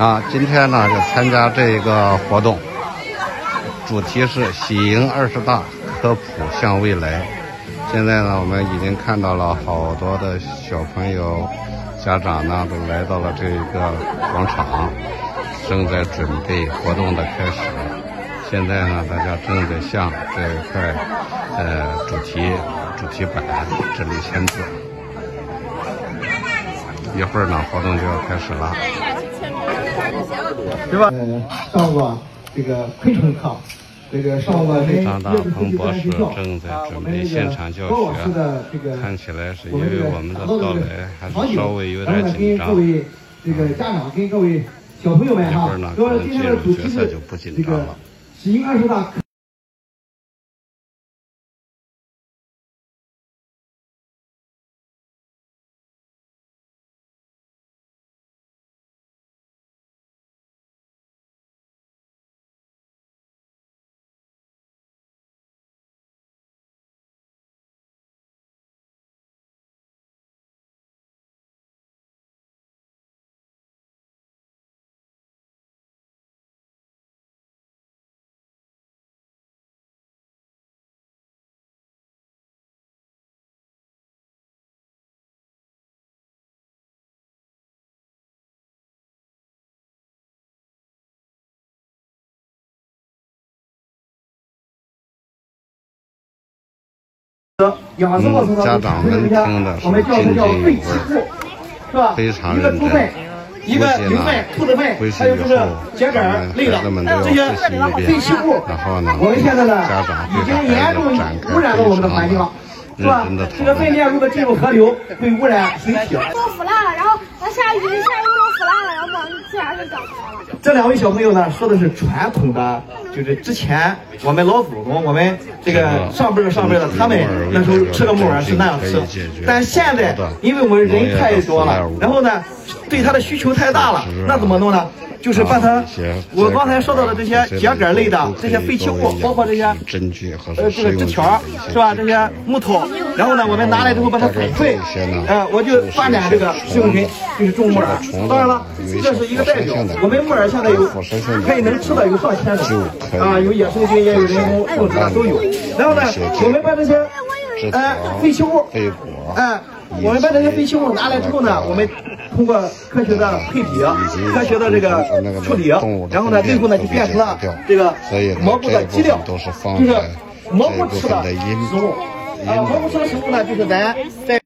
啊，今天呢就参加这一个活动，主题是喜迎二十大，科普向未来。现在呢，我们已经看到了好多的小朋友、家长呢都来到了这一个广场，正在准备活动的开始。现在呢，大家正在向这一块呃主题主题板这里签字。一会儿呢，活动就要开始了。对吧？呃，上过这个昆虫课，这个上过这张大鹏博士正在准备现场教学，看起来是因为我们的到来还是稍微有点紧张。各位这个家长跟各位小朋友们哈，说今天的主题是这个喜迎二十大。家长们听的是津津有味，非常认真。估计呢，回去以后，咱们孩子们都要复习一遍。然后呢，家长对着孩子展开非常认真的讨论。会污染水体。都腐烂了，然后下雨，下雨都腐烂了，然后。这两位小朋友呢，说的是传统的，就是之前我们老祖宗，我们这个上辈儿上辈儿的，他们那时候吃个木耳是那样吃。但现在，因为我们人太多了，然后呢，对它的需求太大了，那怎么弄呢？就是把它，我刚才说到的这些秸秆类的这些废弃物，包括这些呃这个枝条是吧？这些木头，然后呢，我们拿来之后把它粉碎，呃，我就发展这个食用菌，就是种木耳。当然了，这是一个代表。我们木耳现在有可以能吃的有上千种啊，有野生菌也有人工种植的都有。然后呢，我们把这些呃废弃物，哎，我们把这些废弃物拿来之后呢，我们。通过科学的配比、科学的这个处理，然后呢，最后呢就变成了这个蘑菇的基料，就是蘑菇吃的食物。啊，蘑菇吃的食物呢，就是咱在。